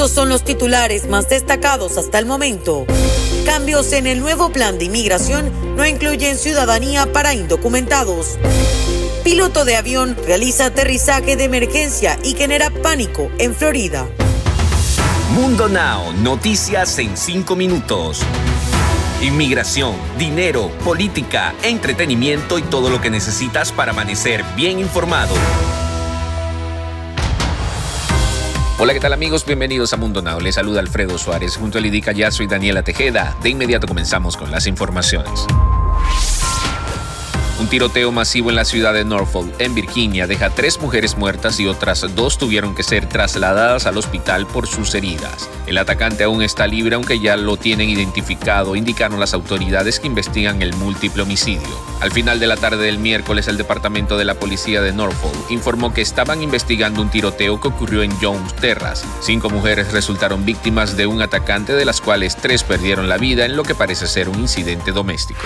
Estos son los titulares más destacados hasta el momento. Cambios en el nuevo plan de inmigración no incluyen ciudadanía para indocumentados. Piloto de avión realiza aterrizaje de emergencia y genera pánico en Florida. Mundo Now, noticias en 5 minutos. Inmigración, dinero, política, entretenimiento y todo lo que necesitas para amanecer bien informado. Hola, ¿qué tal amigos? Bienvenidos a Mundo Now. Les saluda Alfredo Suárez junto a Lidica Yazo y Daniela Tejeda. De inmediato comenzamos con las informaciones. Un tiroteo masivo en la ciudad de Norfolk, en Virginia, deja tres mujeres muertas y otras dos tuvieron que ser trasladadas al hospital por sus heridas. El atacante aún está libre, aunque ya lo tienen identificado, indicaron las autoridades que investigan el múltiple homicidio. Al final de la tarde del miércoles, el departamento de la policía de Norfolk informó que estaban investigando un tiroteo que ocurrió en Jones Terras. Cinco mujeres resultaron víctimas de un atacante, de las cuales tres perdieron la vida en lo que parece ser un incidente doméstico.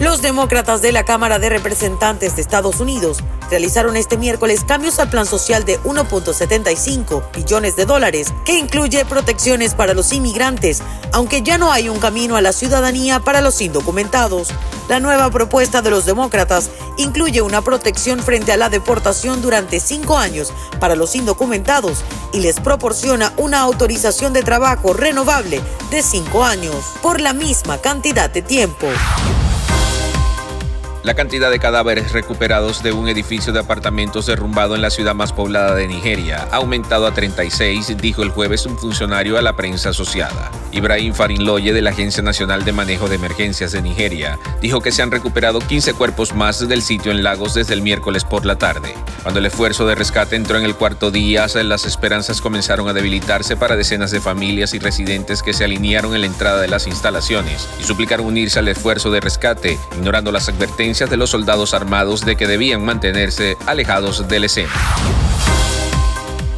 Los demócratas de la Cámara de Representantes de Estados Unidos realizaron este miércoles cambios al plan social de 1.75 billones de dólares, que incluye protecciones para los inmigrantes, aunque ya no hay un camino a la ciudadanía para los indocumentados. La nueva propuesta de los demócratas incluye una protección frente a la deportación durante cinco años para los indocumentados y les proporciona una autorización de trabajo renovable de cinco años por la misma cantidad de tiempo. La cantidad de cadáveres recuperados de un edificio de apartamentos derrumbado en la ciudad más poblada de Nigeria ha aumentado a 36, dijo el jueves un funcionario a la prensa asociada. Ibrahim Farinloye de la Agencia Nacional de Manejo de Emergencias de Nigeria dijo que se han recuperado 15 cuerpos más del sitio en Lagos desde el miércoles por la tarde. Cuando el esfuerzo de rescate entró en el cuarto día, las esperanzas comenzaron a debilitarse para decenas de familias y residentes que se alinearon en la entrada de las instalaciones y suplicaron unirse al esfuerzo de rescate, ignorando las advertencias de los soldados armados de que debían mantenerse alejados del escena.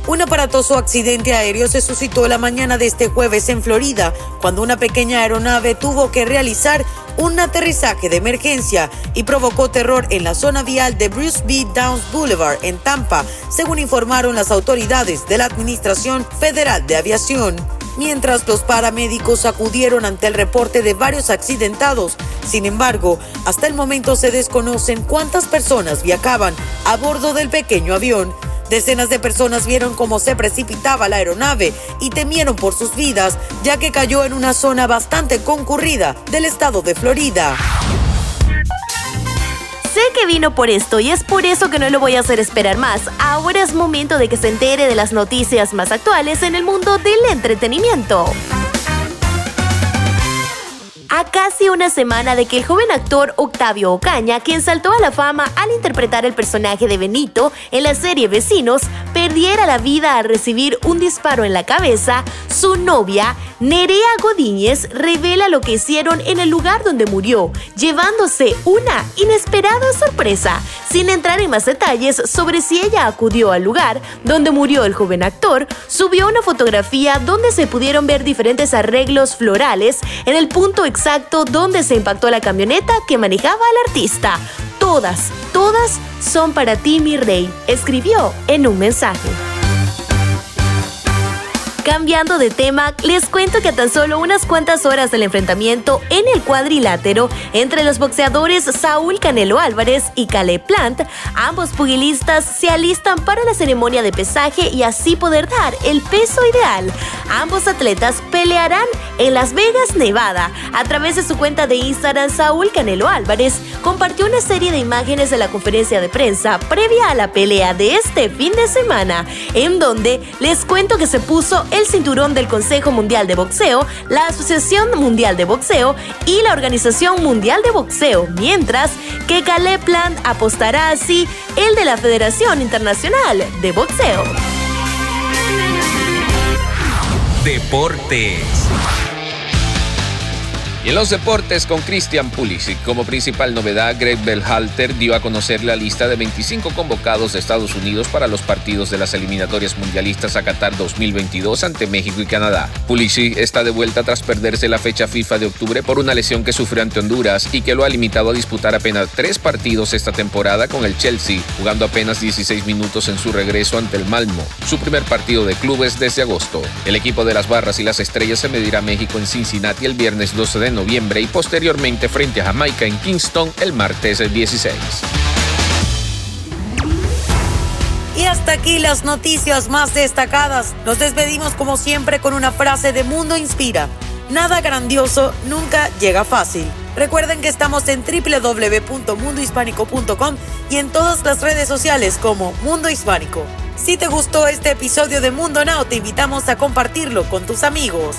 Un aparatoso accidente aéreo se suscitó la mañana de este jueves en Florida, cuando una pequeña aeronave tuvo que realizar un aterrizaje de emergencia y provocó terror en la zona vial de Bruce B. Downs Boulevard en Tampa, según informaron las autoridades de la Administración Federal de Aviación mientras los paramédicos acudieron ante el reporte de varios accidentados. Sin embargo, hasta el momento se desconocen cuántas personas viajaban a bordo del pequeño avión. Decenas de personas vieron cómo se precipitaba la aeronave y temieron por sus vidas, ya que cayó en una zona bastante concurrida del estado de Florida. Sé que vino por esto y es por eso que no lo voy a hacer esperar más. Ahora es momento de que se entere de las noticias más actuales en el mundo del entretenimiento. A casi una semana de que el joven actor Octavio Ocaña, quien saltó a la fama al interpretar el personaje de Benito en la serie Vecinos, perdiera la vida al recibir un disparo en la cabeza, su novia, Nerea Godínez, revela lo que hicieron en el lugar donde murió, llevándose una inesperada sorpresa, sin entrar en más detalles sobre si ella acudió al lugar donde murió el joven actor, subió una fotografía donde se pudieron ver diferentes arreglos florales en el punto exacto dónde se impactó la camioneta que manejaba el artista. Todas, todas son para ti, mi rey, escribió en un mensaje. Cambiando de tema, les cuento que a tan solo unas cuantas horas del enfrentamiento en el cuadrilátero entre los boxeadores Saúl Canelo Álvarez y Caleb Plant, ambos pugilistas se alistan para la ceremonia de pesaje y así poder dar el peso ideal. Ambos atletas pelearán en Las Vegas, Nevada. A través de su cuenta de Instagram, Saúl Canelo Álvarez compartió una serie de imágenes de la conferencia de prensa previa a la pelea de este fin de semana, en donde les cuento que se puso el cinturón del Consejo Mundial de Boxeo, la Asociación Mundial de Boxeo y la Organización Mundial de Boxeo, mientras que Caleb Plant apostará así el de la Federación Internacional de Boxeo. Deportes. Y en los deportes con Christian Pulisic como principal novedad, Greg Belhalter dio a conocer la lista de 25 convocados de Estados Unidos para los partidos de las eliminatorias mundialistas a Qatar 2022 ante México y Canadá. Pulisic está de vuelta tras perderse la fecha FIFA de octubre por una lesión que sufrió ante Honduras y que lo ha limitado a disputar apenas tres partidos esta temporada con el Chelsea, jugando apenas 16 minutos en su regreso ante el Malmo, su primer partido de clubes desde agosto. El equipo de las Barras y las Estrellas se medirá a México en Cincinnati el viernes 12 de noviembre y posteriormente frente a Jamaica en Kingston el martes 16. Y hasta aquí las noticias más destacadas. Nos despedimos como siempre con una frase de Mundo Inspira. Nada grandioso nunca llega fácil. Recuerden que estamos en www.mundohispánico.com y en todas las redes sociales como Mundo Hispánico. Si te gustó este episodio de Mundo Now, te invitamos a compartirlo con tus amigos.